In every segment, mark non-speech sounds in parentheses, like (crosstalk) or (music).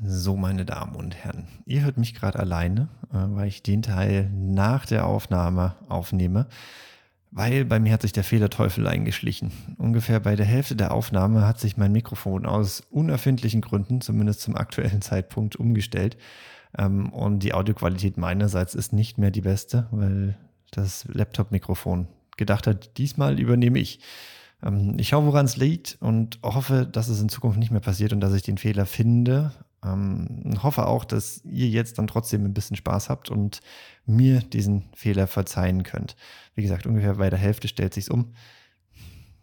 So, meine Damen und Herren, ihr hört mich gerade alleine, äh, weil ich den Teil nach der Aufnahme aufnehme, weil bei mir hat sich der Fehlerteufel eingeschlichen. Ungefähr bei der Hälfte der Aufnahme hat sich mein Mikrofon aus unerfindlichen Gründen, zumindest zum aktuellen (laughs) Zeitpunkt, umgestellt. Ähm, und die Audioqualität meinerseits ist nicht mehr die beste, weil das Laptop-Mikrofon gedacht hat, diesmal übernehme ich. Ähm, ich schaue, woran es liegt und hoffe, dass es in Zukunft nicht mehr passiert und dass ich den Fehler finde ähm, hoffe auch, dass ihr jetzt dann trotzdem ein bisschen Spaß habt und mir diesen Fehler verzeihen könnt. Wie gesagt, ungefähr bei der Hälfte stellt sich's um.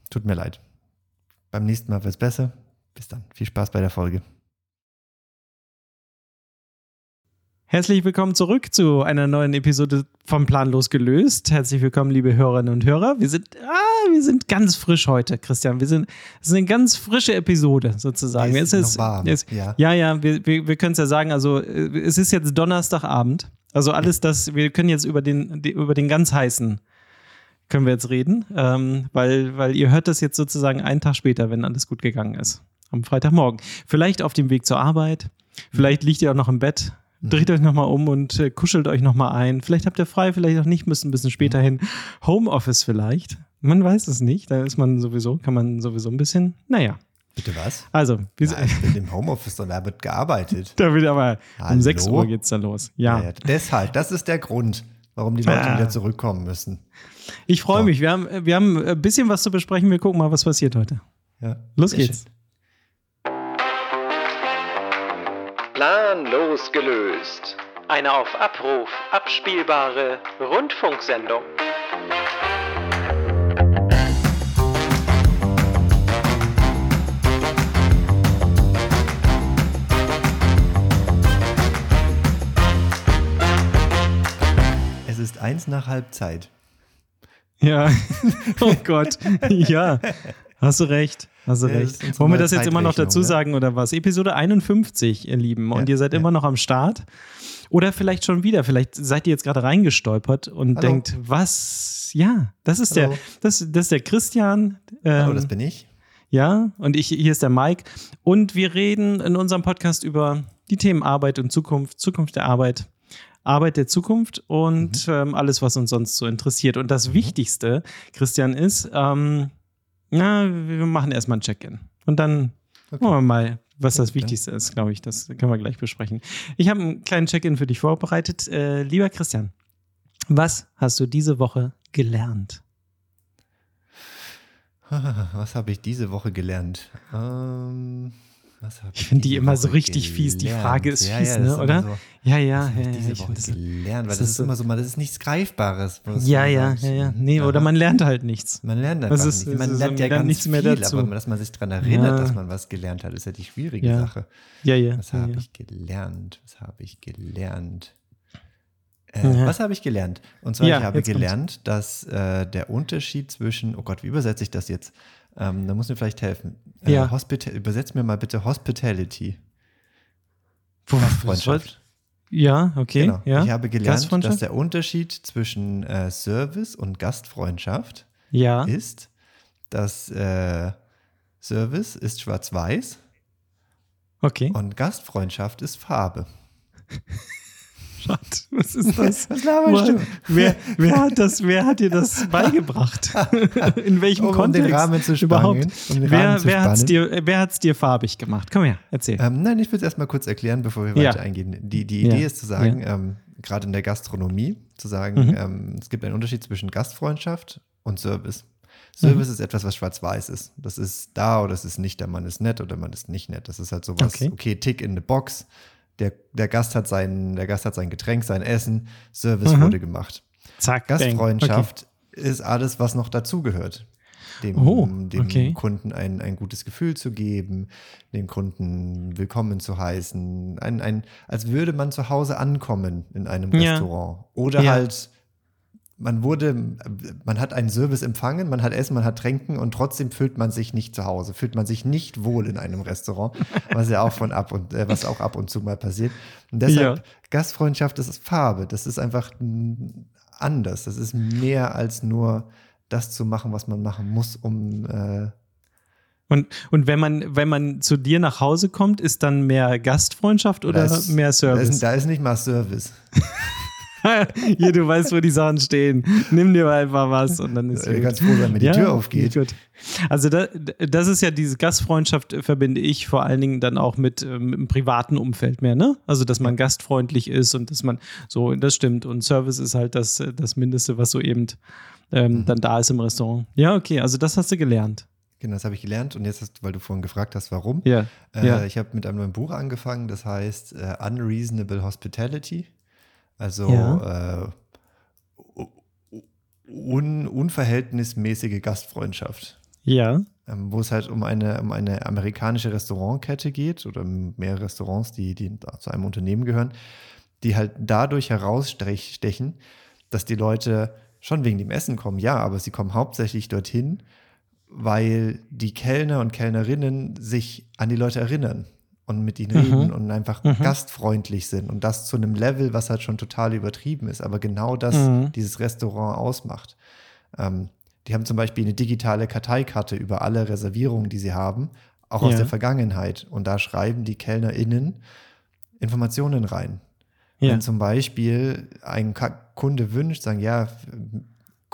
Tut mir leid. Beim nächsten Mal wird's besser. Bis dann. Viel Spaß bei der Folge. Herzlich willkommen zurück zu einer neuen Episode vom Planlos gelöst. Herzlich willkommen, liebe Hörerinnen und Hörer. Wir sind, ah, wir sind ganz frisch heute, Christian. Wir sind, es ist eine ganz frische Episode sozusagen. Es ist, warm. Jetzt, ja. ja, ja, wir, wir, wir können es ja sagen. Also, äh, es ist jetzt Donnerstagabend. Also, alles das, wir können jetzt über den, über den ganz heißen können wir jetzt reden, ähm, weil, weil ihr hört das jetzt sozusagen einen Tag später, wenn alles gut gegangen ist. Am Freitagmorgen. Vielleicht auf dem Weg zur Arbeit. Vielleicht liegt ihr auch noch im Bett Dreht euch nochmal um und äh, kuschelt euch nochmal ein. Vielleicht habt ihr frei, vielleicht auch nicht, müsst ein bisschen später hin. Homeoffice vielleicht. Man weiß es nicht. Da ist man sowieso, kann man sowieso ein bisschen, naja. Bitte was? Also, wir Nein, mit dem Homeoffice und da wird gearbeitet. (laughs) da wird aber Hallo? um 6 Uhr geht's da los. Ja. ja. Deshalb, das ist der Grund, warum die Leute ah. wieder zurückkommen müssen. Ich freue so. mich. Wir haben, wir haben ein bisschen was zu besprechen. Wir gucken mal, was passiert heute. Ja. Los geht's. Schön. Planlos gelöst. Eine auf Abruf abspielbare Rundfunksendung. Es ist eins nach Halbzeit. Ja, (laughs) oh Gott, ja, hast du recht. Du ja, recht. Wollen wir das jetzt immer noch dazu sagen oder was? Episode 51, ihr Lieben. Und ja, ihr seid ja. immer noch am Start. Oder vielleicht schon wieder. Vielleicht seid ihr jetzt gerade reingestolpert und Hallo. denkt, was? Ja, das ist der, das, das ist der Christian. Ähm, Hallo, das bin ich. Ja, und ich, hier ist der Mike. Und wir reden in unserem Podcast über die Themen Arbeit und Zukunft, Zukunft der Arbeit. Arbeit der Zukunft und mhm. ähm, alles, was uns sonst so interessiert. Und das mhm. Wichtigste, Christian, ist, ähm, na, wir machen erstmal ein Check-in. Und dann okay. gucken wir mal, was das Wichtigste ist, glaube ich. Das können wir gleich besprechen. Ich habe einen kleinen Check-in für dich vorbereitet. Äh, lieber Christian, was hast du diese Woche gelernt? (laughs) Was habe ich diese Woche gelernt? Ähm ich finde die immer so richtig gelernt. fies. Die Frage ist ja, fies, ja, ne, oder? So, ja, ja, ja. Diese ja, Woche das, gelernt, weil das, ist immer so, das ist nichts Greifbares. Ja, ja, ja, ja. Nee, oder man lernt halt nichts. Man lernt einfach ist, nicht. Man lernt ja ganz nichts mehr viel, dazu. aber dass man sich daran erinnert, dass man was gelernt hat, ist ja die schwierige Sache. Ja, ja. Was habe ich gelernt? Was habe ich gelernt? Äh, was habe ich gelernt? Und zwar, ich habe gelernt, dass äh, der Unterschied zwischen, oh Gott, wie übersetze ich das jetzt? Ähm, da muss mir vielleicht helfen. Äh, ja. Hospita übersetz mir mal bitte Hospitality. Gastfreundschaft. Ja, okay. Genau. Ja. Ich habe gelernt, dass der Unterschied zwischen äh, Service und Gastfreundschaft ja. ist, dass äh, Service ist schwarz-weiß okay. und Gastfreundschaft ist Farbe. (laughs) Gott, was ist (laughs) das? Was laberst du? Wer, (laughs) wer, hat das, wer hat dir das (laughs) beigebracht? In welchem um Kontext? Um den Rahmen zu überhaupt? Um wer wer hat es dir, dir farbig gemacht? Komm her, erzähl. Ähm, nein, ich will es erstmal kurz erklären, bevor wir ja. weiter eingehen. Die, die Idee ja. ist zu sagen, ja. ähm, gerade in der Gastronomie, zu sagen, mhm. ähm, es gibt einen Unterschied zwischen Gastfreundschaft und Service. Service mhm. ist etwas, was schwarz-weiß ist. Das ist da oder das ist nicht, der Mann ist nett oder man ist nicht nett. Das ist halt sowas, okay, okay tick in the box der, der, Gast hat sein, der Gast hat sein Getränk, sein Essen, Service mhm. wurde gemacht. Zack, Gastfreundschaft okay. ist alles, was noch dazugehört. Dem, oh, dem okay. Kunden ein, ein gutes Gefühl zu geben, den Kunden willkommen zu heißen, ein, ein, als würde man zu Hause ankommen in einem ja. Restaurant. Oder ja. halt man wurde, man hat einen Service empfangen, man hat Essen, man hat Tränken und trotzdem fühlt man sich nicht zu Hause, fühlt man sich nicht wohl in einem Restaurant, was ja auch von ab und äh, was auch ab und zu mal passiert. Und deshalb ja. Gastfreundschaft, das ist Farbe, das ist einfach anders, das ist mehr als nur das zu machen, was man machen muss, um äh, Und, und wenn man, wenn man zu dir nach Hause kommt, ist dann mehr Gastfreundschaft oder Da ist- mehr Da Service? ist, da ist nicht mal Service. (laughs) Hier, du weißt, wo die Sachen stehen. Nimm dir mal einfach was und dann ist gut. Ganz froh sein, wenn die Tür aufgeht. Gut. Also da, das ist ja diese Gastfreundschaft verbinde ich vor allen Dingen dann auch mit, ähm, mit dem privaten Umfeld mehr, ne? Also dass man gastfreundlich ist und dass man so, das stimmt. Und Service ist halt das, äh, das Mindeste, was so eben ähm, Mhm. dann da ist im Restaurant. Ja, okay, also das hast du gelernt. Genau, das habe ich gelernt. Und jetzt, hast, weil du vorhin gefragt hast, warum. Ja. Äh, ja. Ich habe mit einem neuen Buch angefangen, das heißt äh, Unreasonable Hospitality. Also Ja. äh, un, unverhältnismäßige Gastfreundschaft. Ja. Ähm, wo es halt um eine, um eine amerikanische Restaurantkette geht oder mehrere Restaurants, die, die zu einem Unternehmen gehören, die halt dadurch herausstechen, dass die Leute schon wegen dem Essen kommen, ja, aber sie kommen hauptsächlich dorthin, weil die Kellner und Kellnerinnen sich an die Leute erinnern und mit ihnen Mhm. reden und einfach Mhm. gastfreundlich sind und das zu einem Level, was halt schon total übertrieben ist, aber genau das Mhm. dieses Restaurant ausmacht. Ähm, die haben zum Beispiel eine digitale Karteikarte über alle Reservierungen, die sie haben, auch aus Ja. der Vergangenheit. Und da schreiben die KellnerInnen Informationen rein. Ja. Wenn zum Beispiel ein Kunde wünscht, sagen, ja,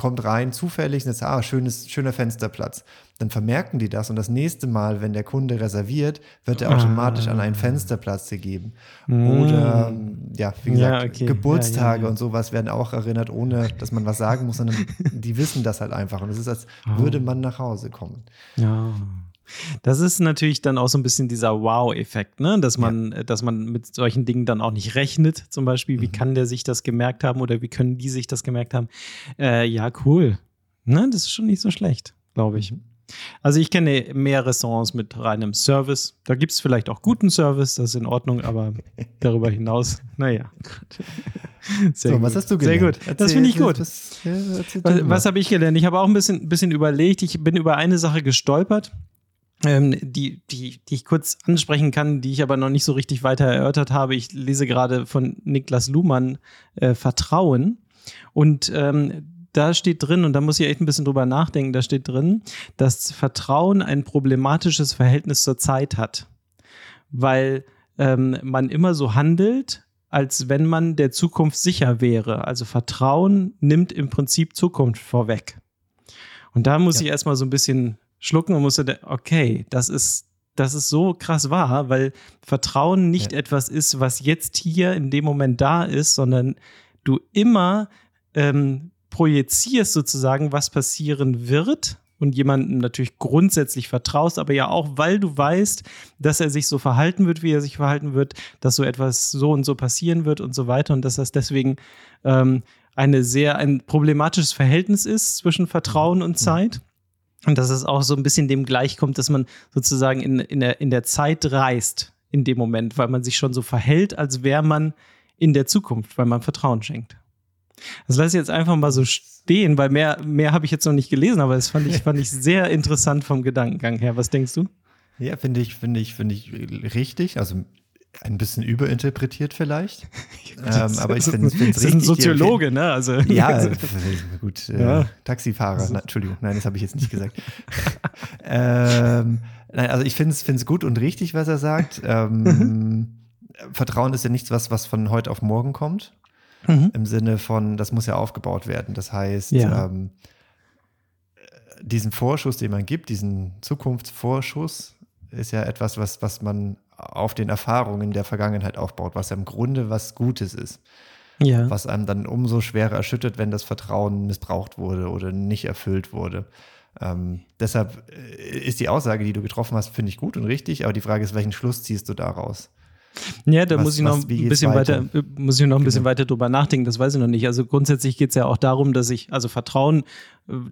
kommt rein, zufällig, und jetzt, ah, schönes, schöner Fensterplatz. Dann vermerken die das und das nächste Mal, wenn der Kunde reserviert, wird er automatisch an einen Fensterplatz gegeben. Oder, ja, wie Mm. Ja, gesagt, okay. Geburtstage Ja, ja, ja. und sowas werden auch erinnert, ohne dass man was sagen muss, sondern (laughs) die wissen das halt einfach. Und es ist, als Oh. würde man nach Hause kommen. Ja. Das ist natürlich dann auch so ein bisschen dieser Wow-Effekt, ne? dass man, äh, dass man mit solchen Dingen dann auch nicht rechnet. Zum Beispiel, wie Mhm. kann der sich das gemerkt haben oder wie können die sich das gemerkt haben? Äh, ja, cool. Ne? Das ist schon nicht so schlecht, glaube ich. Also ich kenne mehr Restaurants mit reinem Service. Da gibt es vielleicht auch guten Service, das ist in Ordnung, aber (laughs) darüber hinaus, naja. Sehr so, gut. was hast du Sehr gelernt? gut. Das finde ich Erzähl, gut. Was, ja, erzähl Was, was habe ich gelernt? Ich habe auch ein bisschen, bisschen überlegt. Ich bin über eine Sache gestolpert, ähm, die, die, die ich kurz ansprechen kann, die ich aber noch nicht so richtig weiter erörtert habe. Ich lese gerade von Niklas Luhmann äh, Vertrauen. Und ähm, da steht drin, und da muss ich echt ein bisschen drüber nachdenken, da steht drin, dass Vertrauen ein problematisches Verhältnis zur Zeit hat. Weil ähm, man immer so handelt, als wenn man der Zukunft sicher wäre. Also Vertrauen nimmt im Prinzip Zukunft vorweg. Und da muss Ja. ich erstmal so ein bisschen schlucken und musste, okay, das ist, das ist so krass wahr, weil Vertrauen nicht Ja. etwas ist, was jetzt hier in dem Moment da ist, sondern du immer ähm, projizierst sozusagen, was passieren wird und jemandem natürlich grundsätzlich vertraust, aber ja auch, weil du weißt, dass er sich so verhalten wird, wie er sich verhalten wird, dass so etwas so und so passieren wird und so weiter und dass das deswegen ähm, eine sehr ein problematisches Verhältnis ist zwischen Vertrauen und Zeit. Und dass es auch so ein bisschen dem gleichkommt, dass man sozusagen in, in, der, in der Zeit reist in dem Moment, weil man sich schon so verhält, als wäre man in der Zukunft, weil man Vertrauen schenkt. Das lasse ich jetzt einfach mal so stehen, weil mehr, mehr habe ich jetzt noch nicht gelesen, aber das fand ich, fand ich (laughs) sehr interessant vom Gedankengang her. Was denkst du? Ja, finde ich, finde ich, finde ich richtig. Also ein bisschen überinterpretiert vielleicht. (laughs) ähm, aber ich finde es ist ein richtig. Soziologe, ne? Also, (laughs) Ja, (laughs) gut. Äh, Ja. Taxifahrer. Na, Entschuldigung, nein, das habe ich jetzt nicht gesagt. ähm, nein, also ich finde es gut und richtig, was er sagt. Ähm, Vertrauen ist ja nichts, was, was von heute auf morgen kommt. Mhm. Im Sinne von, das muss ja aufgebaut werden. Das heißt, Ja. ähm, diesen Vorschuss, den man gibt, diesen Zukunftsvorschuss, ist ja etwas, was, was man auf den Erfahrungen der Vergangenheit aufbaut, was ja im Grunde was Gutes ist ja. was einem dann umso schwerer erschüttert, wenn das Vertrauen missbraucht wurde oder nicht erfüllt wurde. Ähm, deshalb äh, ist die Aussage, die du getroffen hast, finde ich gut und richtig, aber die Frage ist, welchen Schluss ziehst du daraus? Ja, da Was- muss ich noch was- ein bisschen weiter, weiter? äh, muss ich noch ein bisschen Genau. weiter drüber nachdenken, das weiß ich noch nicht. Also grundsätzlich geht es ja auch darum, dass ich, also Vertrauen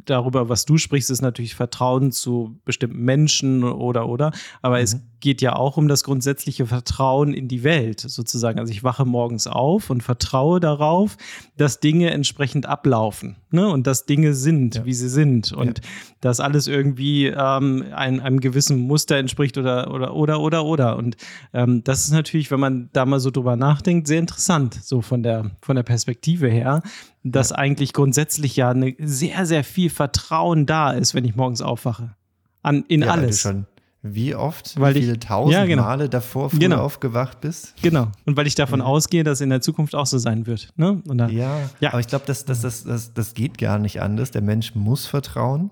darüber, was du sprichst, ist natürlich Vertrauen zu bestimmten Menschen oder oder. Aber es Mhm. geht ja auch um das grundsätzliche Vertrauen in die Welt, sozusagen. Also ich wache morgens auf und vertraue darauf, dass Dinge entsprechend ablaufen. Ne? Und dass Dinge sind, Ja. wie sie sind. Und dass alles irgendwie ähm, ein, einem gewissen Muster entspricht oder oder oder oder oder. Und ähm, das ist natürlich, wenn man da mal so drüber nachdenkt, sehr interessant, so von der, von der Perspektive her, dass eigentlich grundsätzlich ja eine sehr, sehr viel Vertrauen da ist, wenn ich morgens aufwache. An, in Ja, alles. schon wie oft, Weil wie ich- viele tausend Ja, genau. Male davor früh Genau. aufgewacht bist. Genau. Und weil ich davon ausgehe, dass in der Zukunft auch so sein wird. Ne? Dann, Ja, Ja. aber ich glaube, das, das, das, das, das geht gar nicht anders. Der Mensch muss vertrauen.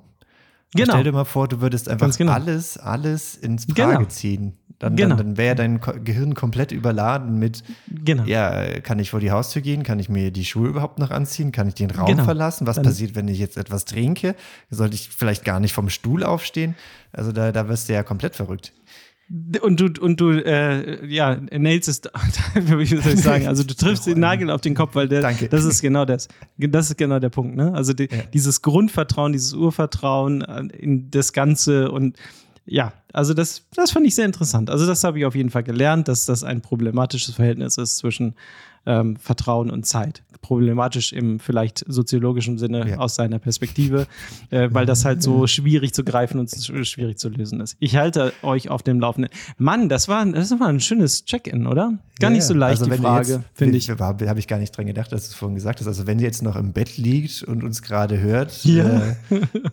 Genau. Stell dir mal vor, du würdest einfach genau. alles, alles ins Genau. Frage ziehen. Dann, Genau. dann, dann wäre dein Gehirn komplett überladen mit, Genau. ja, kann ich vor die Haustür gehen? Kann ich mir die Schuhe überhaupt noch anziehen? Kann ich den Raum Genau. verlassen? Was Dann- passiert, wenn ich jetzt etwas trinke? Sollte ich vielleicht gar nicht vom Stuhl aufstehen? Also da, da wirst du ja komplett verrückt. Und du, und du, äh, ja, nails es, (laughs) wie soll ich sagen, also du (laughs) triffst den Nagel auf den Kopf, weil der, Danke. das ist genau das. Das ist genau der Punkt, ne? Also die, dieses Grundvertrauen, dieses Urvertrauen äh, in das Ganze und ja, also das, das fand ich sehr interessant. Also das habe ich auf jeden Fall gelernt, dass das ein problematisches Verhältnis ist zwischen ähm, Vertrauen und Zeit. Problematisch im vielleicht soziologischen Sinne Ja. aus seiner Perspektive, äh, weil das halt so schwierig zu greifen und so schwierig zu lösen ist. Ich halte euch auf dem Laufenden. Mann, das war, das war ein schönes Check-in, oder? Gar Ja, nicht so leicht Also die Frage, finde ich. Habe hab ich gar nicht dran gedacht, dass du es vorhin gesagt hast. Also wenn ihr jetzt noch im Bett liegt und uns gerade hört, Ja. äh,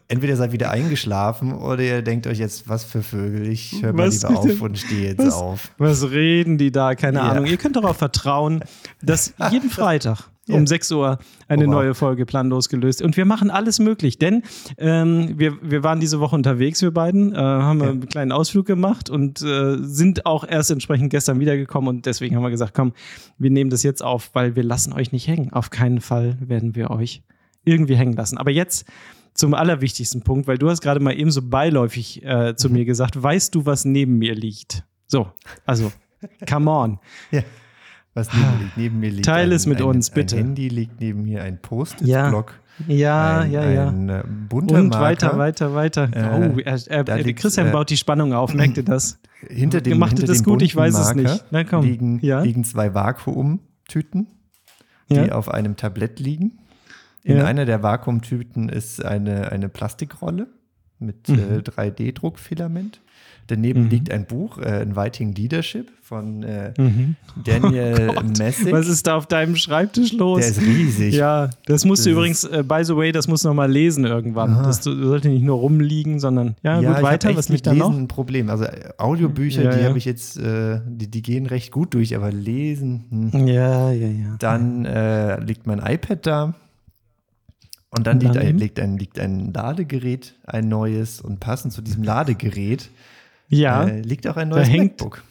entweder seid ihr eingeschlafen oder ihr denkt euch jetzt, was für Vögel, ich höre mal lieber auf und stehe jetzt Was? auf. Was reden die da? Keine. Ahnung. Ihr könnt darauf vertrauen, dass jeden (laughs) Freitag Ja. um 6 Uhr eine Oh, wow. neue Folge planlos gelöst. Und wir machen alles möglich, denn ähm, wir, wir waren diese Woche unterwegs, wir beiden, äh, haben Ja. einen kleinen Ausflug gemacht und äh, sind auch erst entsprechend gestern wiedergekommen. Und deswegen haben wir gesagt, komm, wir nehmen das jetzt auf, weil wir lassen euch nicht hängen. Auf keinen Fall werden wir euch irgendwie hängen lassen. Aber jetzt zum allerwichtigsten Punkt, weil du hast gerade mal eben so beiläufig äh, zu mir gesagt, weißt du, was neben mir liegt? So, also, (laughs) come on. Ja. Was neben mir liegt? Neben mir liegt Teil ein, es mit ein, uns, ein bitte. Handy liegt neben mir, ein. Post-it-Block. Ja, ein, ja, ja. Ein äh, bunter Und Marker. weiter, weiter, weiter. Äh, oh, er, er, er, liegt, Christian äh, baut die Spannung auf, merkt ihr das? Hinter dem, Macht ihr hinter das dem gut? Ich weiß es Marker nicht. Na komm. Liegen, Ja. liegen zwei Vakuumtüten, die Ja. auf einem Tablett liegen. In Ja. einer der Vakuumtüten ist eine, eine Plastikrolle mit Mhm. äh, 3D-Druckfilament. Daneben liegt ein Buch, äh, Inviting Leadership von äh, Daniel Oh Gott, Messig. Was ist da auf deinem Schreibtisch los? Der ist riesig. ja, das musst du Das übrigens, äh, by the way, das musst du noch mal lesen irgendwann. Aha. Das du- sollte nicht nur rumliegen, sondern ja, Ja, gut, weiter. Was liegt da Lesen noch? ein Problem. Also äh, Audiobücher, Ja, die ja. habe ich jetzt, äh, die, die gehen recht gut durch, aber lesen, hm. Ja, ja, ja. Dann äh, liegt mein iPad da. Und dann, Und liegt, dann ein, eben? liegt, ein, liegt ein Ladegerät, ein neues. Und passend zu diesem Ladegerät Ja. äh, liegt auch ein neues hängt- MacBook.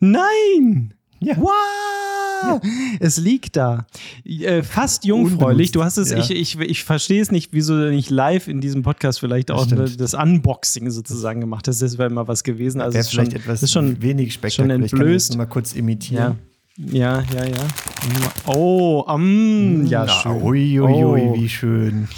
Nein! Ja. Wow! Es liegt da. Äh, fast jungfräulich. Du hast es, Ja. ich, ich, ich verstehe es nicht, wieso du nicht live in diesem Podcast vielleicht auch stimmt. das Unboxing sozusagen gemacht hast. Das wäre mal was gewesen. Also es ist schon, etwas ist schon wenig spektakulär. ich kann entblößt. das mal kurz ja. imitieren. Ja, ja, ja. Oh, um, ja, Na, schön. Ui, ui, ui, Oh. wie schön.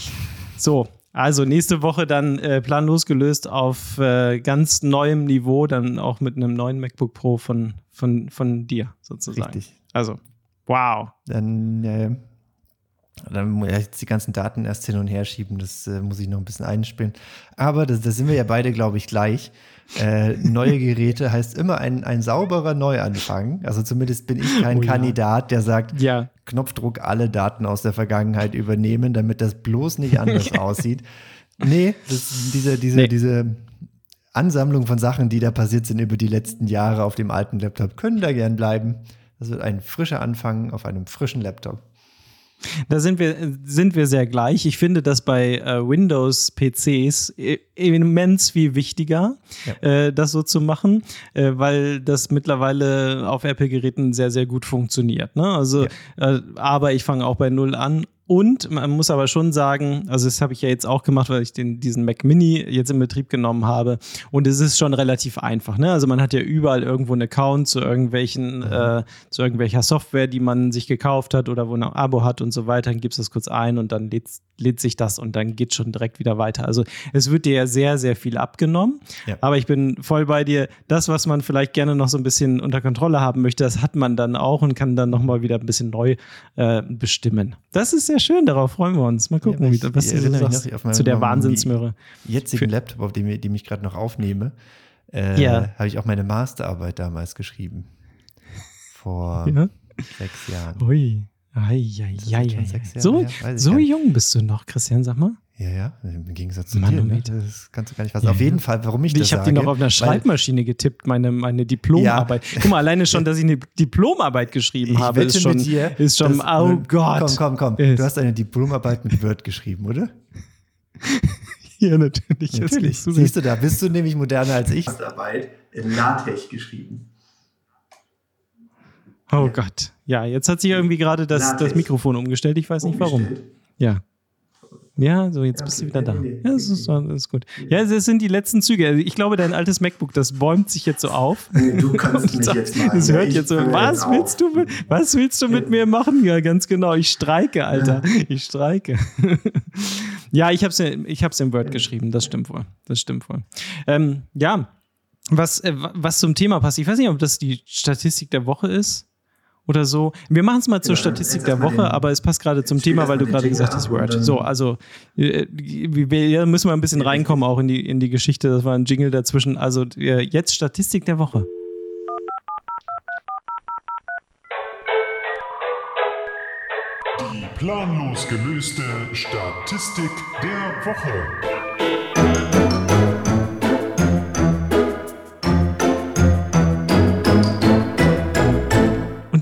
So, also nächste Woche dann äh, planlos gelöst auf äh, ganz neuem Niveau, dann auch mit einem neuen MacBook Pro von, von, von dir sozusagen. Richtig. Also, wow. Dann, äh, dann muss ich jetzt die ganzen Daten erst hin und her schieben. Das äh, muss ich noch ein bisschen einspielen. Aber da sind wir ja beide, glaube ich, gleich. Äh, neue Geräte heißt immer ein, ein sauberer Neuanfang. Also zumindest bin ich kein Oh. Kandidat, der sagt, Ja, Knopfdruck alle Daten aus der Vergangenheit übernehmen, damit das bloß nicht (laughs) anders aussieht. Nee, das, diese, diese, Nee. diese Ansammlung von Sachen, die da passiert sind über die letzten Jahre auf dem alten Laptop, können da gern bleiben. Das wird ein frischer Anfang auf einem frischen Laptop. Da sind wir, sind wir sehr gleich. Ich finde das bei äh, Windows-PCs i- immens viel wichtiger, äh, das so zu machen, äh, weil das mittlerweile auf Apple-Geräten sehr, sehr gut funktioniert. Ne? Also, äh, aber ich fange auch bei Null an. Und man muss aber schon sagen, also das habe ich ja jetzt auch gemacht, weil ich den, diesen Mac Mini jetzt in Betrieb genommen habe. Und es ist schon relativ einfach. Ne? Also man hat ja überall irgendwo einen Account zu irgendwelchen, äh, zu irgendwelcher Software, die man sich gekauft hat oder wo ein Abo hat und so weiter. Dann gibst du das kurz ein und dann lädt, lädt sich das und dann geht schon direkt wieder weiter. Also es wird dir ja sehr, sehr viel abgenommen. Ja. Aber ich bin voll bei dir. Das, was man vielleicht gerne noch so ein bisschen unter Kontrolle haben möchte, das hat man dann auch und kann dann nochmal wieder ein bisschen neu äh, bestimmen. Das ist sehr schön, darauf freuen wir uns. Mal gucken, Ja, wie, ich was du sagst noch zu der Wahnsinnsmöhre. Jetzigen Laptop, auf dem, ich- gerade noch aufnehme, äh, Ja. habe ich auch meine Masterarbeit damals geschrieben. Vor (laughs) Ja. sechs Jahren. Ui. Ei, sechs ei. Jahre So, ich so jung bist du noch, Christian, sag mal. Ja, ja, im Gegensatz zu Manometer. dir. Ne? Das kannst du gar nicht fassen. Auf jeden Fall, warum ich das Ich habe die noch auf einer Schreibmaschine getippt, meine, meine Diplomarbeit. Guck mal, alleine (laughs) schon, dass ich eine Diplomarbeit geschrieben Ich habe, ist schon, mit dir, ist schon dass- oh Gott. Komm, komm, komm. Ist- Du hast eine Diplomarbeit mit Word geschrieben, oder? (laughs) Ja, natürlich. Natürlich. Siehst du, da bist du nämlich moderner als ich. Arbeit in LaTeX geschrieben. Oh Gott. Ja, jetzt hat sich irgendwie gerade das, das. Mikrofon umgestellt. Ich weiß nicht warum. Ja. Ja, so jetzt Ja, bist du wieder da. Ja, das ist, das ist gut. Ja, es sind die letzten Züge. Also ich glaube, dein altes MacBook, das bäumt sich jetzt so auf. Nee, du kannst (laughs) mich jetzt mal. Das hört Ich jetzt so. Was willst du mit, was willst du mit mir machen? Ja, ganz genau. Ich streike, Alter. (laughs) Ich streike. (laughs) ja, ich habe es ich hab's in Word geschrieben. Das stimmt wohl. Das stimmt wohl. Ähm, ja, was, äh, was zum Thema passt. Ich weiß nicht, ob das die Statistik der Woche ist oder so. Wir machen es mal zur Ja, Statistik der Woche, den- aber es passt gerade zum Thema, weil du gerade gesagt hast Word. So, also äh, wir, wir müssen mal ein bisschen reinkommen auch in die, in die Geschichte. Das war ein Jingle dazwischen. Also äh, jetzt Statistik der Woche. Die planlos gelöste Statistik der Woche.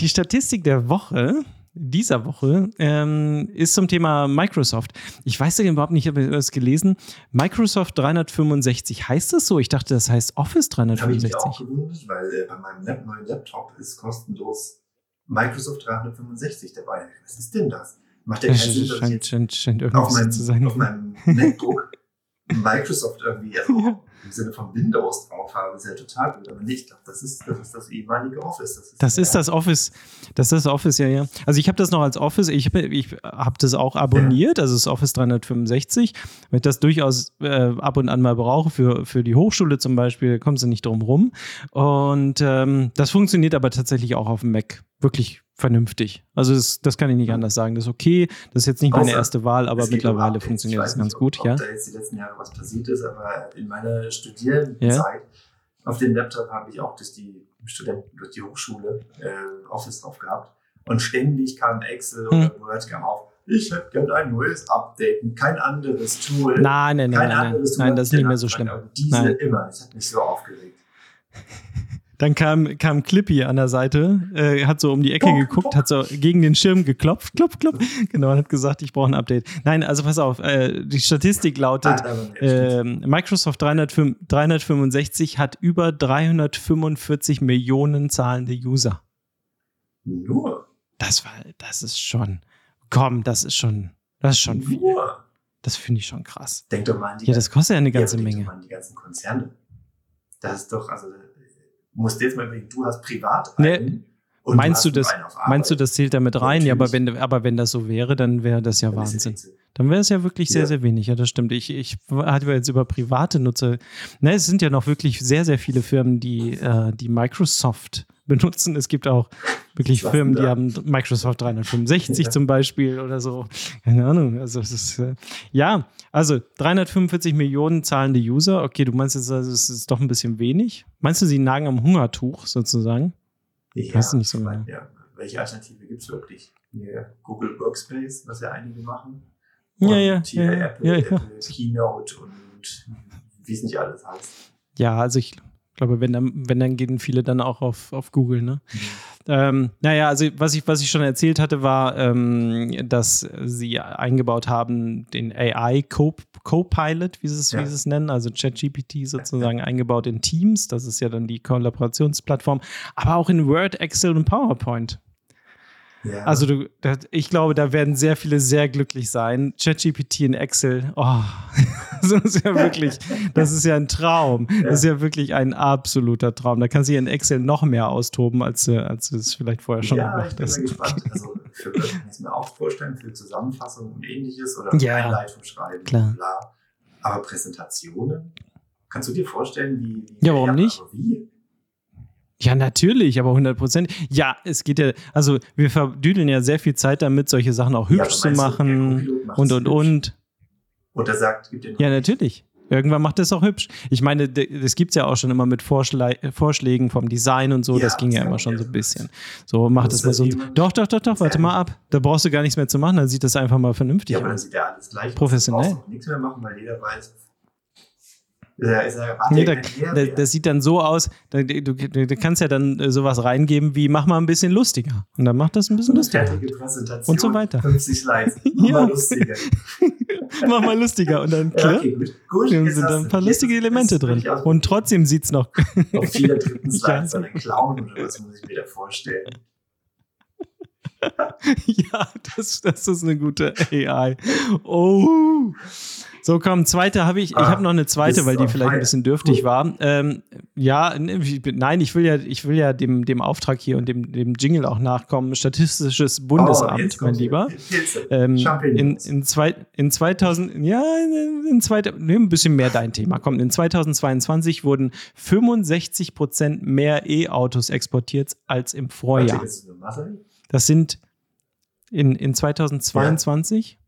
Und die Statistik der Woche, dieser Woche, ähm, ist zum Thema Microsoft. Ich weiß ja überhaupt nicht, ich habe das gelesen. Microsoft 365, heißt das so? Ich dachte, das heißt Office habe ich mich 365. auch gewundert, weil äh, bei meinem Lab neuen Laptop ist kostenlos Microsoft 365 dabei. Was ist denn das? Macht ja keinen Sinn, dass ich scheint, jetzt scheint, scheint auf meinem, zu sein. auf meinem (laughs) MacBook Microsoft irgendwie (laughs) also Ja. Im Sinne von Windows drauf habe. Das ist ja total blöd. Aber nicht, glaube, das ist, das ist das ehemalige Office. Das ist, Das ist das Office. Das ist das Office, ja, ja. Also ich habe das noch als Office, ich habe ich hab das auch abonniert, also das Office 365, weil ich das durchaus äh, ab und an mal brauche für, für die Hochschule zum Beispiel, kommen sie nicht drum rum. Und ähm, das funktioniert aber tatsächlich auch auf dem Mac wirklich vernünftig. Also das, das kann ich nicht anders sagen. Das ist okay, das ist jetzt nicht meine Außer, erste Wahl, aber um mittlerweile funktioniert das ganz nicht, gut, ob, ja. Ob da jetzt die letzten Jahre was passiert ist, aber in meiner Studierendenzeit auf dem Laptop habe ich auch durch die Studenten, durch die Hochschule äh, Office drauf gehabt. Und ständig kam Excel Hm. oder Word kam auf. Ich hätte gerne ein neues Update, und kein anderes Tool. Nein, nein, nein, kein nein, nein, anderes Tool nein, das ist nicht mehr so schlimm. Und diese Nein. immer. Das hat mich so aufgeregt. (laughs) Dann kam, kam Clippy an der Seite, äh, hat so um die Ecke geguckt, hat so gegen den Schirm geklopft, klopf, klopf. Genau, und hat gesagt, ich brauche ein Update. Nein, also pass auf, äh, die Statistik lautet, ähm, Microsoft 305 365 hat über 345 Millionen zahlende User. Nur. Das war, das ist schon, komm, das ist schon, das ist schon viel. Nur. Das finde ich schon krass. Denk doch mal an die Ja, das kostet ja eine ganze ja, aber denk Menge. Doch mal an die ganzen Konzerne. Das ist doch, also, musst du jetzt mal überlegen, du hast privat Nee, einen. und Meinst du nur das, meinst du, das zählt damit rein? Ja, aber wenn, aber wenn das so wäre, dann wäre das ja Dann Wahnsinn. Dann wäre es ja wirklich sehr, Ja. sehr wenig. Ja, das stimmt. Ich, ich hatte jetzt über private Nutzer. Ne, es sind ja noch wirklich sehr, sehr viele Firmen, die, äh, die Microsoft benutzen. Es gibt auch wirklich Was Firmen, die haben Microsoft 365 Ja. zum Beispiel oder so. Keine Ahnung. Also es ist äh, ja, also 345 Millionen zahlende User. Okay, du meinst jetzt, also, es ist doch ein bisschen wenig. Meinst du, sie nagen am Hungertuch sozusagen? Ja, Weiß nicht so ich mein, genau. ja, welche Alternative gibt es wirklich? Hier Google Workspace, was ja einige machen. Ja, Und ja, hier ja, ja, Apple, ja, ja. Apple Keynote und wie es nicht alles heißt. Ja, also ich glaube, wenn dann, wenn dann gehen viele dann auch auf, auf Google, ne? Ähm, naja, also was ich, was ich schon erzählt hatte, war, ähm, dass sie eingebaut haben, den AI Co- Co-Pilot, wie sie es, wie Ja. sie es nennen, also ChatGPT sozusagen eingebaut in Teams. Das ist ja dann die Kollaborationsplattform, aber auch in Word, Excel und PowerPoint. Ja. Also du, ich glaube, da werden sehr viele sehr glücklich sein. ChatGPT in Excel, oh, (laughs) das ist ja wirklich, das ist ja ein Traum. Das ist ja wirklich ein absoluter Traum. Da kannst du hier in Excel noch mehr austoben, als, du- als du es vielleicht vorher schon ja, ich gemacht bin hast. gespannt. (laughs) Also für Word kann ich es mir auch vorstellen, für Zusammenfassung und ähnliches oder Ja. Einleitung schreiben, Klar. bla. Aber Präsentationen? Kannst du dir vorstellen, wie. wie Ja, warum nicht? aber wie? Ja, natürlich, aber 100 Prozent. Ja, es geht ja, also wir verdüdeln ja sehr viel Zeit damit, solche Sachen auch Ja, hübsch aber zu machen macht und, es und, und. Und er sagt, gibt dir Ja, natürlich. Irgendwann macht das auch hübsch. Ich meine, das gibt es ja auch schon immer mit Vorschlä Vorschlägen vom Design und so. Ja, das ging ja immer schon so ein bisschen. So, mach das, das mal so. Doch, doch, doch, doch, warte mal ab. Da brauchst du gar nichts mehr zu machen, dann sieht das einfach mal vernünftig aus. Ja, aber dann sieht ja alles gleich aus. Professionell. Nichts mehr machen, weil jeder weiß, nee, da, da, das sieht dann so aus, da, du, du, kannst ja dann äh, sowas reingeben wie, mach mal ein bisschen lustiger. Und dann macht das ein bisschen lustiger. Fertige Präsentation. Und so weiter. 50 Slides. (laughs) Mach ja. mal lustiger. (laughs) mach mal lustiger. Und dann, klar, ja, okay, gut. Gut, sind da ein paar lustige Elemente drin. Und trotzdem sieht es noch. (laughs) Auf jeder dritten Slide so eine Clown oder was muss ich mir da vorstellen. ja, das, das ist eine gute AI. Oh. So, komm, zweite habe ich. Ah, ich habe noch eine zweite, weil die vielleicht ein bisschen dürftig war. Ähm, ja, nein, ich will ja, ich will ja dem, dem Auftrag hier und dem, dem Jingle auch nachkommen. Statistisches Bundesamt, oh, mein Lieber. Ähm, in, in, zwei, in 2000, ja, in zwei, nee, ein bisschen mehr dein Thema. Komm, in 2022 wurden 65 Prozent mehr E-Autos exportiert als im Vorjahr. Das sind in, in 2022 ja.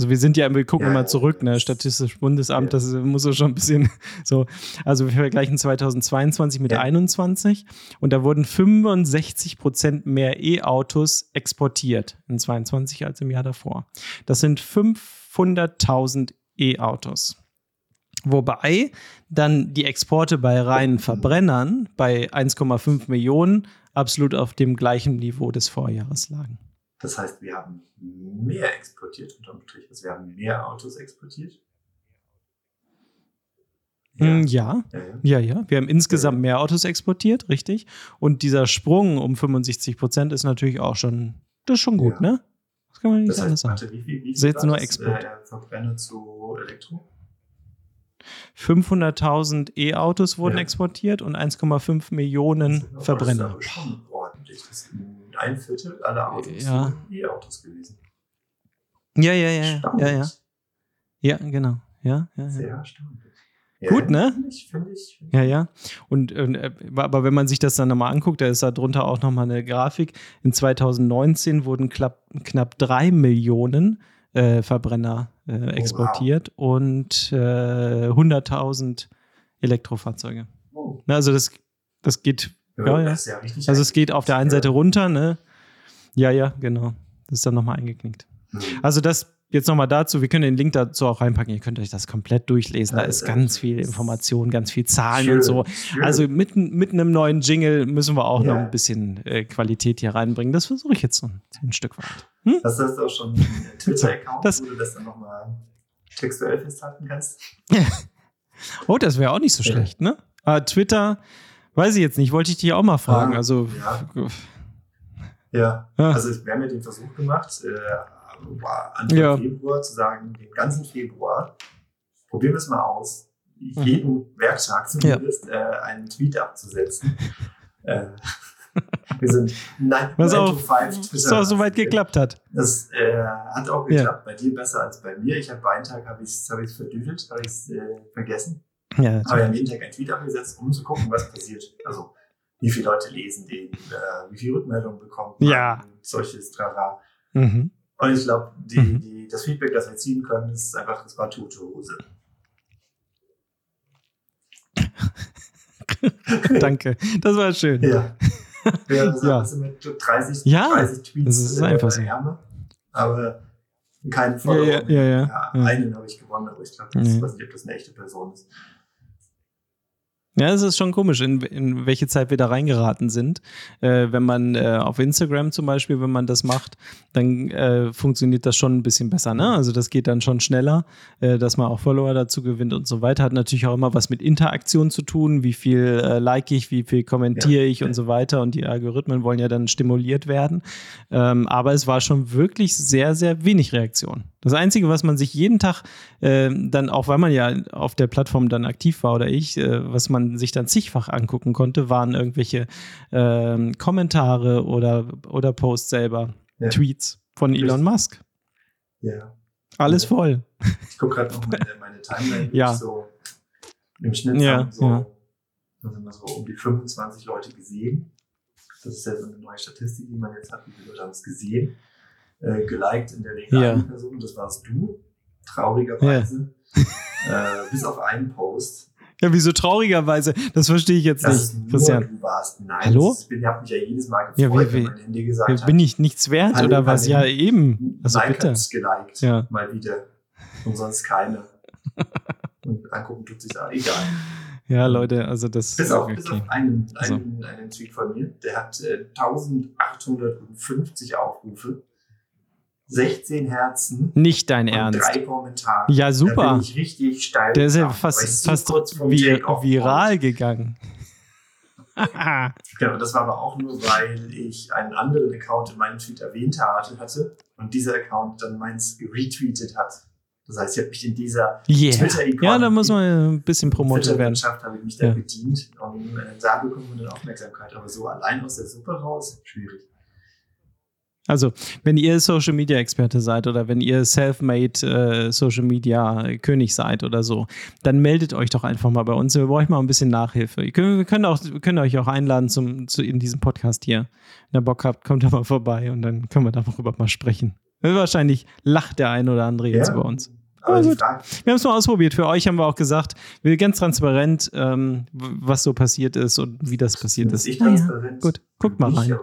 Also wir sind ja, wir gucken ja, immer zurück, ne? Statistisches Bundesamt, das muss so schon ein bisschen (laughs) so. Also wir vergleichen 2022 mit ja. 21 und da wurden 65 Prozent mehr E-Autos exportiert in 22 als im Jahr davor. Das sind 500.000 E-Autos. Wobei dann die Exporte bei reinen Verbrennern bei 1,5 Millionen absolut auf dem gleichen Niveau des Vorjahres lagen. Das heißt, wir haben mehr exportiert unterm Strich. Also wir haben mehr Autos exportiert. Ja. Ja. ja. ja, ja, Wir haben insgesamt mehr Autos exportiert, richtig. Und dieser Sprung um 65 Prozent ist natürlich auch schon, das ist schon gut, ja. ne? Das kann man nicht das heißt, anders sagen. Wie viel, wie viel jetzt nur Export. Äh, Verbrenner zu Elektro? 500.000 E-Autos wurden exportiert und 1,5 Millionen Verbrenner. Das ist schon ordentlich. Das ist ein Viertel aller Autos ja. E-Autos gewesen. Ja, ja, ja, ja, ja. Ja, genau. Ja, ja, ja. Sehr erstaunlich. Ja, Gut, ne? Finde ich, find ich, find ja, ja. Und, äh, aber wenn man sich das dann nochmal anguckt, da ist da drunter auch nochmal eine Grafik. In 2019 wurden knapp, knapp drei Millionen äh, Verbrenner äh, oh, exportiert wow. und äh, 100.000 Elektrofahrzeuge. Oh. Also das, das geht ja, ja. ja also es geht auf der einen Seite runter, ne? Ja, ja, genau. Das ist dann nochmal eingeknickt. Mhm. Also das jetzt nochmal dazu, wir können den Link dazu auch reinpacken, ihr könnt euch das komplett durchlesen. Da ist ganz viel Information, ganz viel Zahlen schön, und so. Schön. Also mit, mit einem neuen Jingle müssen wir auch ja. noch ein bisschen äh, Qualität hier reinbringen. Das versuche ich jetzt so ein, so ein Stück weit. Hm? Das heißt auch schon einen Twitter-Account, wo du das dann nochmal textuell festhalten kannst. (laughs) oh, das wäre auch nicht so schlecht, ne? Uh, Twitter, Weiß ich jetzt nicht, wollte ich dich auch mal fragen. Ah, also, ja. ja. ja. also wir haben ja den Versuch gemacht, äh, Anfang ja. Februar zu sagen, den ganzen Februar, probieren wir es mal aus, jeden mhm. Werktag zumindest äh, einen Tweet abzusetzen. (laughs) äh, wir sind 9 Was auch, was auch so weit geklappt hat. Das äh, hat auch geklappt. Bei dir besser als bei mir. Ich habe einen Tag habe ich es hab verdüdelt, habe ich es äh, vergessen. Ja, Aber wir haben jeden Tag einen Tweet abgesetzt, um zu gucken, was passiert. Also, wie viele Leute lesen den, äh, wie viele Rückmeldungen bekommen, ja. solches Trara. Mhm. Und ich glaube, mhm. das Feedback, das wir ziehen können, ist einfach, es war tote Hose. (laughs) Danke, das war schön. Ja. Ja, das (laughs) ja. mit 30, ja, 30 Tweets das ist einfach so. Ärmel, aber keinen Follower. Ja, ja, ja, ja. Einen habe ich gewonnen, aber ich glaube, ich weiß nicht, ob das eine echte Person ist. Ja, es ist schon komisch, in, in welche Zeit wir da reingeraten sind. Äh, wenn man äh, auf Instagram zum Beispiel, wenn man das macht, dann äh, funktioniert das schon ein bisschen besser. Ne? Also das geht dann schon schneller, äh, dass man auch Follower dazu gewinnt und so weiter. Hat natürlich auch immer was mit Interaktion zu tun, wie viel äh, like ich, wie viel kommentiere ja. ich und so weiter. Und die Algorithmen wollen ja dann stimuliert werden. Ähm, aber es war schon wirklich sehr, sehr wenig Reaktion. Das Einzige, was man sich jeden Tag äh, dann, auch weil man ja auf der Plattform dann aktiv war oder ich, äh, was man sich dann zigfach angucken konnte, waren irgendwelche äh, Kommentare oder, oder Posts selber, ja. Tweets von Elon Musk. Ja. Alles voll. Ich gucke gerade noch meine, meine Timeline, (laughs) ja. so im Schnitt ja, haben so, ja. sind so um die 25 Leute gesehen. Das ist ja so eine neue Statistik, die man jetzt hat, wie viele Leute haben es gesehen äh, geliked in der Regel ja. eine Person, das warst du. traurigerweise. Ja. Äh, bis auf einen Post. Ja, wieso traurigerweise? Das verstehe ich jetzt das nicht, Christian. Du warst. Nein, Hallo? Ich bin, hab mich ja jedes Mal gefreut, ja, wie, wenn mein Handy gesagt wie, hat. Bin ich nichts wert Hallo, oder was? Ja, eben. Also Mike bitte. geliked, Ja. mal wieder. Und sonst keine. (laughs) Und angucken tut sich auch egal. Ja, Leute, also das Bis auf, bis okay. auf einen, Also. einen, einen Tweet von mir, der hat äh, 1850 Aufrufe, 16 Herzen Nicht dein und Ernst. drei Kommentare. Ja, super. Da bin ich richtig steil. Der ist ja fast, fast kurz vom vi Take-Off viral gegangen. (laughs) Genau, das war aber auch nur, weil ich einen anderen Account in meinem Tweet erwähnt hatte, hatte und dieser Account dann meins retweetet hat. Das heißt, ich habe mich in dieser Yeah. Twitter-Icon- Ja, da muss man ein bisschen promotet werden. Habe ich mich da Ja. bedient und äh, da bekommt man dann Aufmerksamkeit. Aber so allein aus der Suppe raus, schwierig. Also, wenn ihr Social Media Experte seid oder wenn ihr self-made äh, Social Media König seid oder so, dann meldet euch doch einfach mal bei uns. Wir brauchen mal ein bisschen Nachhilfe. Ihr könnt, wir können, auch, wir können euch auch einladen zum, zu, in diesem Podcast hier. Wenn ihr Bock habt, kommt da mal vorbei und dann können wir darüber mal sprechen. Wahrscheinlich lacht der ein oder andere jetzt über uns. Aber gut. Wir haben es mal ausprobiert. Für euch haben wir auch gesagt, wir ganz transparent, ähm, was so passiert ist und wie das passiert ist. ich transparent. gut, guck mal rein.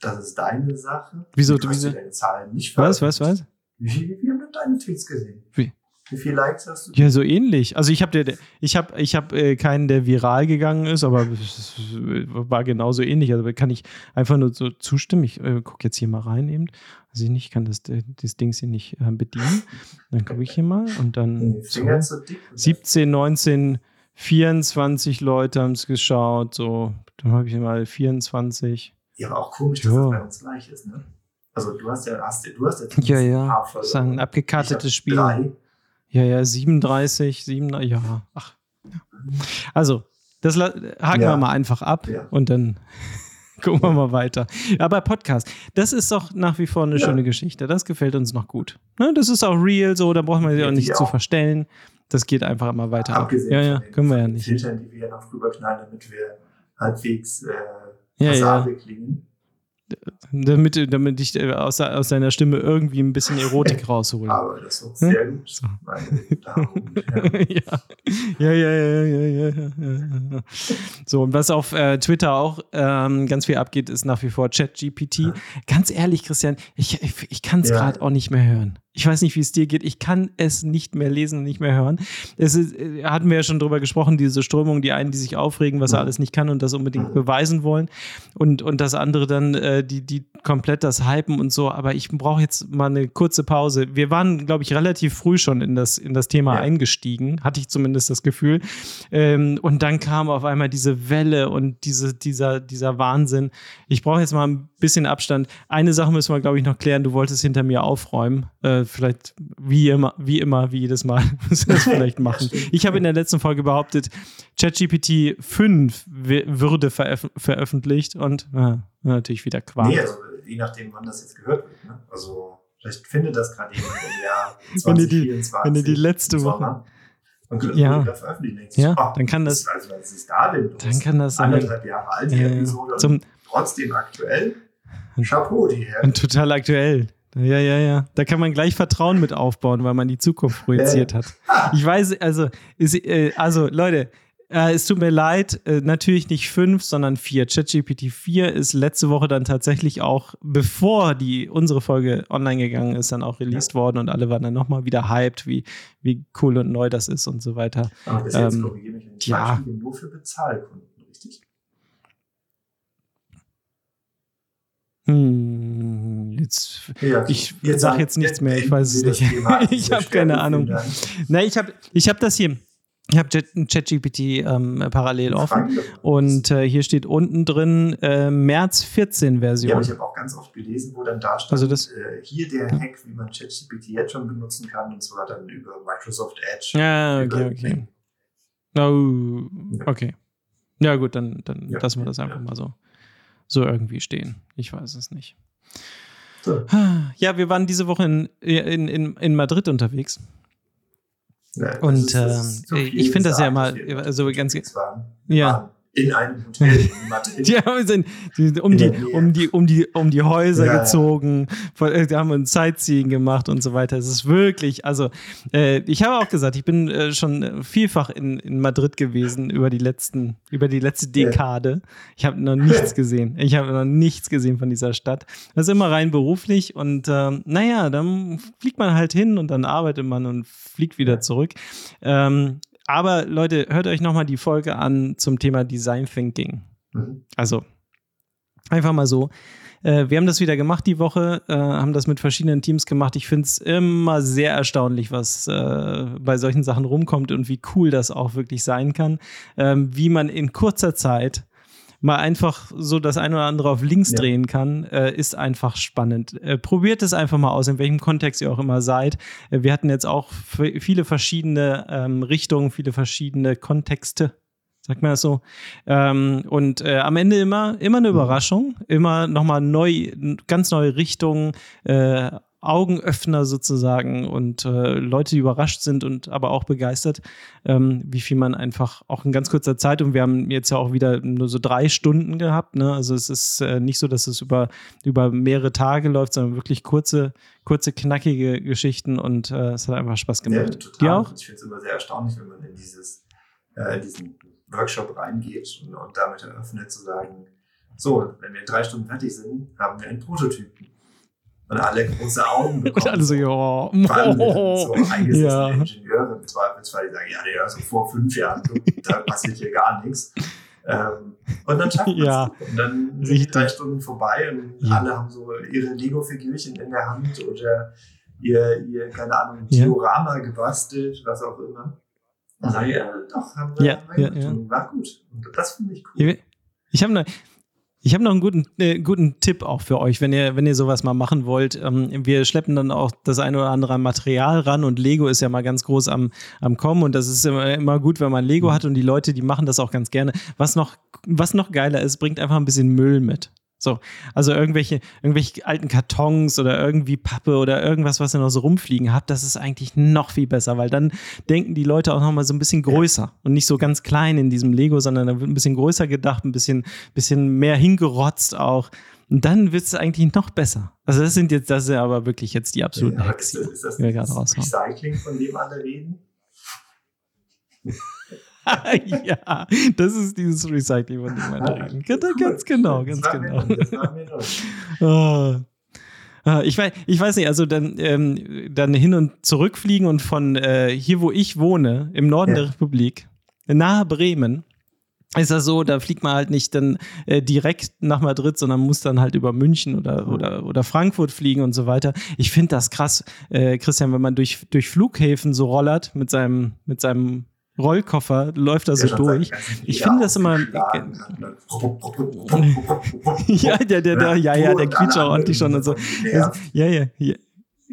Das ist deine Sache. Wieso- Du wieso- deine Zahlen nicht Was, was, was? Wie, viel- wie haben denn deine Tweets gesehen? Wie? Wie viele Likes hast du? Ja, so ähnlich. Also ich habe ich hab, ich hab, äh, keinen, der viral gegangen ist, aber es war genauso ähnlich. Also kann ich einfach nur so zustimmen. Ich äh, gucke jetzt hier mal rein eben. Also ich nicht, kann das, äh, das Ding hier nicht äh, bedienen. Dann gucke ich hier mal und dann so, Finger zu dick? oder? 17, 19, 24 Leute haben es geschaut. So, dann habe ich mal 24. Ja, aber auch komisch, dass Ja. das bei uns gleich ist, ne? Also du hast ja, hast, du hast ja, Ja, ja. Das ist ein Follower. abgekartetes Spiel. Drei. Ja, ja, 37, 7, ja, ach. Ja. Also, das haken Ja. wir mal einfach ab Ja. und dann (laughs) gucken wir mal weiter. Aber Podcast, das ist doch nach wie vor eine Ja. schöne Geschichte. Das gefällt uns noch gut. Ne, das ist auch real, so, da braucht man sich Ja, auch nicht zu auch. verstellen. Das geht einfach immer weiter ab. Abgesehen Ja, ja, von den, können wir ja nicht. Filtern, die wir noch rüberknallen, damit wir halbwegs äh, Ja, ja. passabel klingen. Damit, damit ich äh, aus, aus deiner Stimme irgendwie ein bisschen Erotik (laughs) raushole. Aber das Hm? sehr gut. So. (laughs) Ja. Ja, ja, ja, ja, ja, ja, ja. So, und was auf äh, Twitter auch ähm, ganz viel abgeht, ist nach wie vor ChatGPT. Ganz ehrlich, Christian, ich, ich, ich kann es Ja. gerade auch nicht mehr hören. Ich weiß nicht, wie es dir geht. Ich kann es nicht mehr lesen und nicht mehr hören. Es ist, äh, hatten wir ja schon drüber gesprochen, diese Strömung, die einen, die sich aufregen, was er Mhm. alles nicht kann und das unbedingt beweisen wollen. Und, und das andere dann, äh, die, die komplett das hypen und so. Aber ich brauche jetzt mal eine kurze Pause. Wir waren, glaube ich, relativ früh schon in das, in das Thema Ja. eingestiegen, hatte ich zumindest das Gefühl. Ähm, und dann kam auf einmal diese Welle und diese, dieser, dieser Wahnsinn. Ich brauche jetzt mal ein bisschen Abstand. Eine Sache müssen wir, glaube ich, noch klären. Du wolltest hinter mir aufräumen. Äh, vielleicht wie immer, wie immer, wie jedes Mal (laughs) müssen wir das vielleicht machen. (laughs) ich habe in der letzten Folge behauptet, ChatGPT 5 wi- würde veröf veröffentlicht und äh, natürlich wieder Quark. Nee, also je nachdem, wann das jetzt gehört wird. Ne? Also vielleicht findet das gerade jemand im Jahr (laughs) Wenn ihr die- 2024. wenn ihr die letzte im Woche- Und könnte Ja. das veröffentlichen. Denkst, Ja, ah, dann kann das- Also, was ist da denn? los? Dann kann das sein. Anderthalb Jahre alt, die Ja, Episode. zum- trotzdem aktuell. Chapeau, die Herren. Und total aktuell. Ja, ja, ja. Da kann man gleich Vertrauen mit aufbauen, weil man die Zukunft projiziert hat. Ich weiß, also, ist, äh, also Leute, äh, es tut mir leid, äh, natürlich nicht fünf, sondern vier. ChatGPT 4 ist letzte Woche dann tatsächlich auch, bevor die unsere Folge online gegangen ist, dann auch released worden und alle waren dann nochmal wieder hyped, wie, wie cool und neu das ist und so weiter. Aber jetzt ähm, korrigiere mich, ich ja. nur für Bezahlkunden, richtig? Hm, jetzt, Ja, Ich jetzt sag jetzt nichts mehr, ich weiß es nicht. an (laughs) Ich dieser hab Stelle. keine Ahnung. Na, ich habe ich hab das hier. Ich habe ChatGPT ähm, parallel offen. Und äh, hier steht unten drin äh, März 14 Ja, Version. aber ich habe auch ganz oft gelesen, wo dann da stand, Also das- äh, hier der Hack, wie man ChatGPT jetzt schon benutzen kann, und zwar dann über Microsoft Edge. ja, okay, okay. Oh, okay. Ja, gut, dann, dann Ja, lassen wir das ja. einfach mal so, so irgendwie stehen. Ich weiß es nicht. So. (sighs) Ja, wir waren diese Woche in, in, in, in Madrid unterwegs. Ja, Und, ist- viel ich finde das ja wir also ganz- waren. Ja. In einem Hotel in Madrid. (laughs) die haben sind die, um, die, um, die, um, die, um die Häuser ja, gezogen, ja. die haben ein Sightseeing gemacht und so weiter. Es ist wirklich, also äh, ich habe auch gesagt, ich bin äh, schon vielfach in, in Madrid gewesen über die letzten, über die letzte Dekade. Ich habe noch nichts (laughs) gesehen. Ich habe noch nichts gesehen von dieser Stadt. Das ist immer rein beruflich und äh, naja, dann fliegt man halt hin und dann arbeitet man und fliegt wieder zurück. Ähm, aber Leute, hört euch nochmal die Folge an zum Thema Design Thinking. Mhm. Also einfach mal so. Äh, wir haben das wieder gemacht die Woche, äh, haben das mit verschiedenen Teams gemacht. Ich finde es immer sehr erstaunlich, was äh, bei solchen Sachen rumkommt und wie cool das auch wirklich sein kann. Ähm, wie man in kurzer Zeit mal einfach so das eine oder andere auf links ja. drehen kann, äh, ist einfach spannend. Äh, probiert es einfach mal aus, in welchem Kontext ihr auch immer seid. Äh, wir hatten jetzt auch viele verschiedene ähm, Richtungen, viele verschiedene Kontexte. Sagt man das so? Ähm, und äh, am Ende immer, immer eine mhm. Überraschung, immer nochmal neu, ganz neue Richtungen, äh, Augenöffner sozusagen und äh, Leute, die überrascht sind und aber auch begeistert, ähm, wie viel man einfach auch in ganz kurzer Zeit und wir haben jetzt ja auch wieder nur so drei Stunden gehabt, ne? Also es ist äh, nicht so, dass es über, über mehrere Tage läuft, sondern wirklich kurze, kurze, knackige Geschichten und äh, es hat einfach Spaß gemacht. Ja, total. auch? Ich finde es immer sehr erstaunlich, wenn man in dieses, äh, diesen Workshop reingeht und, und damit eröffnet zu sagen, so, wenn wir in drei Stunden fertig sind, haben wir einen Prototypen und alle große Augen (laughs) bekommen. Und alle so, ja. Vor allem so (laughs) eingesetzte ja. Ingenieure im Zweifelsfall, die sagen, ja, der so vor fünf Jahren, da passiert hier gar nichts. Ähm, und dann schafft man ja. Und dann sind die drei Stunden vorbei und ja. alle haben so ihre Lego-Figürchen in der Hand oder ihr, ihr keine Ahnung, Diorama ja. gebastelt, was auch immer. Und sagen, ja, doch, haben wir ja, ja, ja. war gut. Und das finde ich cool. Ich habe eine, ich habe noch einen guten, äh, guten Tipp auch für euch, wenn ihr, wenn ihr sowas mal machen wollt. Ähm, wir schleppen dann auch das eine oder andere Material ran und Lego ist ja mal ganz groß am, am Kommen und das ist immer, immer gut, wenn man Lego hat und die Leute, die machen das auch ganz gerne. Was noch, was noch geiler ist, bringt einfach ein bisschen Müll mit. So, also irgendwelche, irgendwelche alten Kartons oder irgendwie Pappe oder irgendwas, was ihr noch so rumfliegen habt, das ist eigentlich noch viel besser, weil dann denken die Leute auch noch mal so ein bisschen größer und nicht so ganz klein in diesem Lego, sondern da wird ein bisschen größer gedacht, ein bisschen, bisschen mehr hingerotzt auch. Und dann wird es eigentlich noch besser. Also das sind jetzt, das sind aber wirklich jetzt die absoluten ja, Hacks, ist das, ist das, die wir gerade raushauen. Recycling, von dem alle reden? (laughs) ja, das ist dieses Recycling, von dem wir reden. Ganz genau, ganz genau. oh. (laughs) Ich weiß, ich weiß nicht, also dann, ähm, dann hin und zurückfliegen und von äh, hier, wo ich wohne, im Norden ja. der Republik, nahe Bremen, ist das so, da fliegt man halt nicht dann äh, direkt nach Madrid, sondern muss dann halt über München oder, oder, oder Frankfurt fliegen und so weiter. Ich finde das krass, äh, Christian, wenn man durch, durch Flughäfen so rollert mit seinem, mit seinem Rollkoffer läuft da so durch. Ich finde das immer. ja, der, der, der, ja, ja, der quietscht auch ordentlich schon und so. Ja, ja, ja.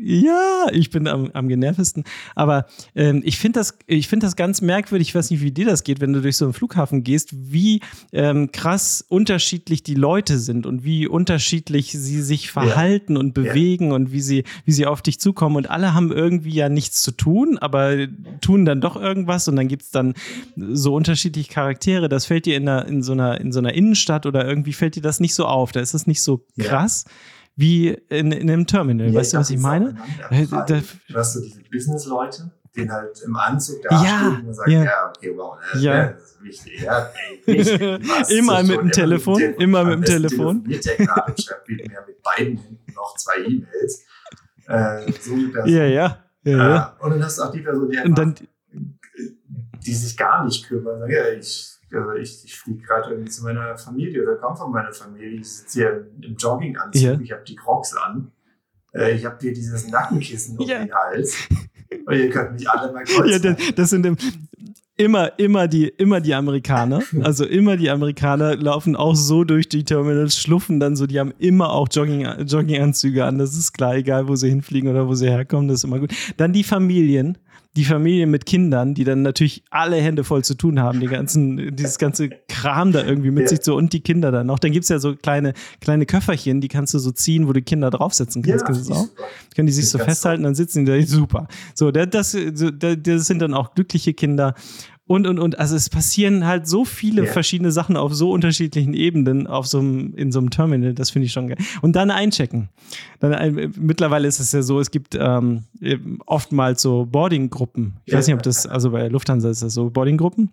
Ja, ich bin am, am genervtesten. Aber ähm, ich finde das, find das ganz merkwürdig, ich weiß nicht, wie dir das geht, wenn du durch so einen Flughafen gehst, wie ähm, krass unterschiedlich die Leute sind und wie unterschiedlich sie sich verhalten ja. und bewegen ja. und wie sie, wie sie auf dich zukommen. Und alle haben irgendwie ja nichts zu tun, aber tun dann doch irgendwas und dann gibt es dann so unterschiedliche Charaktere. Das fällt dir in, einer, in, so einer, in so einer Innenstadt oder irgendwie fällt dir das nicht so auf. Da ist es nicht so krass. Ja wie in, in einem Terminal. Ja, weißt du, was ich meine? Äh, da, hast du diese Business-Leute, die halt im Anzug da ja, und sagen, ja, ja okay, wow, ne, ja. das ist wichtig. Ja, ey, wichtig (laughs) immer mit dem Telefon, immer mit dem Telefon. Der gerade und schreibt mir mit beiden Händen noch zwei E-Mails. Äh, so die Person. Ja, ja. ja, ja. Und dann hast du auch die Person, die, einfach, dann, die sich gar nicht kümmern. Ja, ich also ich, ich fliege gerade irgendwie zu meiner Familie oder komme von meiner Familie. Ich sitze hier im Jogginganzug, ja. ich habe die Crocs an. Äh, ich habe hier dieses Nackenkissen um ja. den Hals. Und ihr könnt mich alle mal (laughs) kurz. Ja, das, das sind im, immer, immer die, immer die Amerikaner. Also immer die Amerikaner laufen auch so durch die Terminals, schluffen dann so, die haben immer auch Jogging, Jogginganzüge an. Das ist klar, egal wo sie hinfliegen oder wo sie herkommen, das ist immer gut. Dann die Familien die Familien mit Kindern, die dann natürlich alle Hände voll zu tun haben, die ganzen, dieses ganze Kram da irgendwie mit ja. sich so und die Kinder dann noch. Dann gibt es ja so kleine, kleine Köfferchen, die kannst du so ziehen, wo du Kinder draufsetzen kannst. Ja, kannst auch? Können die sich so festhalten, dann sitzen die da super. So, das, das, das sind dann auch glückliche Kinder. Und, und, und. Also es passieren halt so viele yeah. verschiedene Sachen auf so unterschiedlichen Ebenen auf so einem, in so einem Terminal. Das finde ich schon geil. Und dann einchecken. Dann ein, mittlerweile ist es ja so, es gibt ähm, oftmals so Boarding-Gruppen. Ich yeah. weiß nicht, ob das, also bei Lufthansa ist das so, Boarding-Gruppen.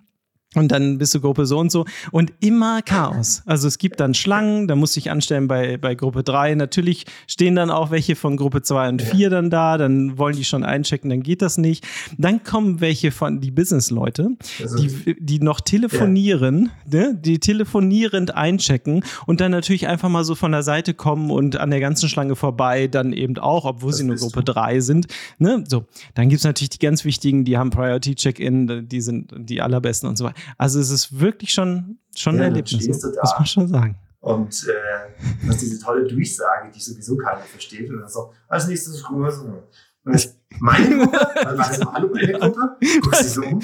Und dann bist du Gruppe so und so. Und immer Chaos. Also es gibt dann Schlangen, da musst du dich anstellen bei, bei Gruppe 3. Natürlich stehen dann auch welche von Gruppe 2 und 4 dann da, dann wollen die schon einchecken, dann geht das nicht. Dann kommen welche von die Business-Leute, die, die noch telefonieren, ja. ne? die telefonierend einchecken und dann natürlich einfach mal so von der Seite kommen und an der ganzen Schlange vorbei, dann eben auch, obwohl das sie nur Gruppe du. 3 sind. Ne? So, dann gibt es natürlich die ganz wichtigen, die haben Priority-Check-In, die sind die allerbesten und so weiter. Also es ist wirklich schon, schon ja, ein Erlebnis, muss man schon sagen. Und äh, hast diese tolle Durchsage, die sowieso keiner versteht. Und dann so, als nächstes ist Gruppe. Meine Gruppe? War das mal Hallo, meine Gruppe? Guckst du so um?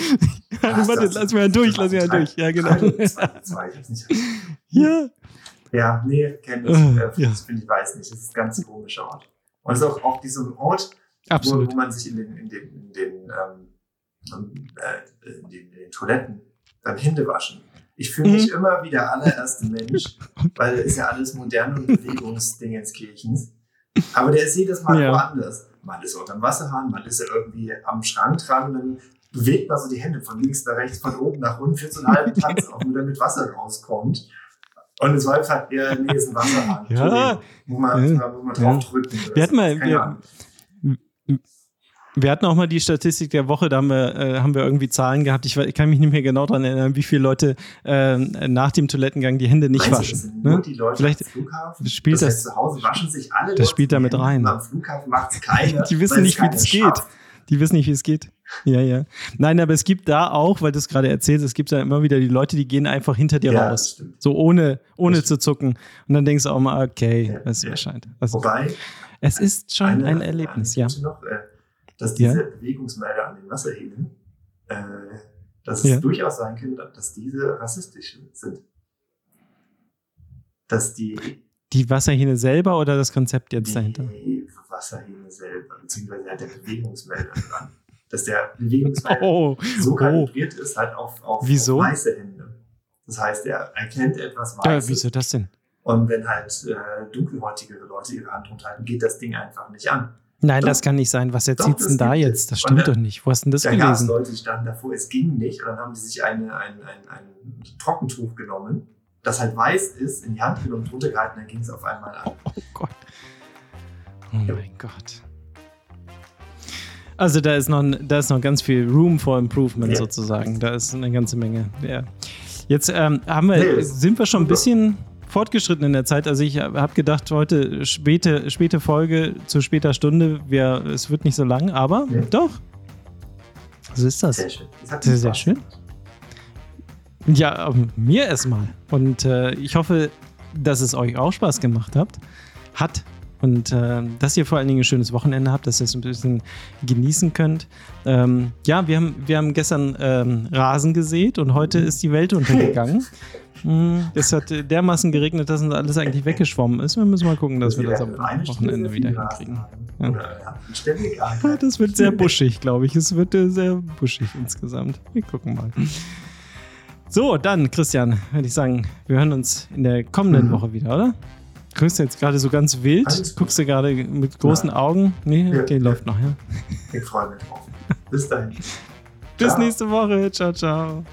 Ja, warte, lass mir durch, lass mir durch. Ja, genau. Zwei, zwei, ja. Ja, nee, kenne ich. Äh, ja. finde ich, weiß nicht. Das ist ein ganz komischer Ort. Und es ist auch, auch dieser Ort, wo, wo, man sich in den, in den, in den, ähm, äh, in den, in den Toiletten beim Händewaschen. Ich fühle mich mhm. immer wie der allererste Mensch, (laughs) weil ist ja alles modern und Bewegungsdingenskirchens. Aber der ist jedes Mal ja. woanders. Mal ist er unter dem Wasserhahn, mal ist er irgendwie am Schrank dran und dann bewegt man so die Hände von links nach rechts, von oben nach unten, führt so einen halben Tanz auf, nur damit Wasser rauskommt. Und es war halt eher, nee, ist ein Wasserhahn. Ja. Wo man, ja. wo man drauf drücken. Wir hatten mal, wir, wir hatten auch mal die Statistik der Woche, da haben wir, äh, haben wir irgendwie Zahlen gehabt. Ich, ich, kann mich nicht mehr genau daran erinnern, wie viele Leute äh, nach dem Toilettengang die Hände nicht Meinst waschen. Ne? Die Leute Vielleicht Flughafen, spielt das, heißt, zu Hause waschen sich alle. Das spielt damit rein. Am Flughafen macht es keiner. (laughs) die wissen nicht, wie das geht. Die wissen nicht, wie es geht. Ja, ja. Nein, aber es gibt da auch, weil du es gerade erzählst, es gibt da immer wieder die Leute, die gehen einfach hinter dir ja, raus. So ohne, ohne zu zucken. Und dann denkst du auch mal, okay, ja, es ja. erscheint. Also, Wobei, es ist schon eine, ein Erlebnis, ja. Noch, äh, dass diese ja. Bewegungsmelder an den Wasserhähnen, äh, dass es ja. durchaus sein kann, dass diese rassistisch sind. Dass die. Die Wasserhähne selber oder das Konzept jetzt die dahinter? Die Wasserhähne selber, beziehungsweise halt der Bewegungsmelder dran. Dass der Bewegungsmelder oh, so kalibriert oh. ist, halt auf, auf, wieso? auf weiße Hände. Das heißt, er erkennt etwas Weißes. Ja, wieso das denn? Und wenn halt äh, dunkelhäutigere Leute ihre Hand runterhalten, geht das Ding einfach nicht an. Nein, doch, das kann nicht sein. Was erzählst du denn da jetzt? Das stimmt doch nicht. Wo hast du denn das da gelesen? Leute, die standen davor, es ging nicht. Und dann haben die sich eine, ein, ein, ein Trockentuch genommen, das halt weiß ist, in die Hand genommen, drunter gehalten, dann ging es auf einmal an. Oh, oh Gott. Oh ja. mein Gott. Also da ist noch, da ist noch ganz viel Room for Improvement ja. sozusagen. Da ist eine ganze Menge. Ja. Jetzt ähm, haben wir, nee, sind wir schon ein bisschen fortgeschritten in der Zeit. Also ich habe gedacht, heute späte, späte Folge zu später Stunde, wir, es wird nicht so lang, aber ja. doch. So ist das. Sehr schön. Das sehr, sehr schön. Ja, mir erstmal. Und äh, ich hoffe, dass es euch auch Spaß gemacht habt. Hat. Und äh, dass ihr vor allen Dingen ein schönes Wochenende habt, dass ihr es ein bisschen genießen könnt. Ähm, ja, wir haben, wir haben gestern ähm, Rasen gesät und heute ist die Welt untergegangen. Hm, (laughs) es hat dermaßen geregnet, dass uns alles eigentlich weggeschwommen ist. Wir müssen mal gucken, dass wir das am Wochenende wieder hinkriegen. Ja. (laughs) Das wird sehr buschig, glaube ich. Es wird äh, sehr buschig insgesamt. Wir gucken mal. So, dann, Christian, würde ich sagen, wir hören uns in der kommenden mhm. Woche wieder, oder? Grüßt jetzt gerade so ganz wild? Guckst du gerade mit großen Nein. Augen? Nee, okay, ja, läuft ja. noch, ja. Ich freue mich drauf. Bis dahin. Bis ciao. nächste Woche. Ciao, ciao.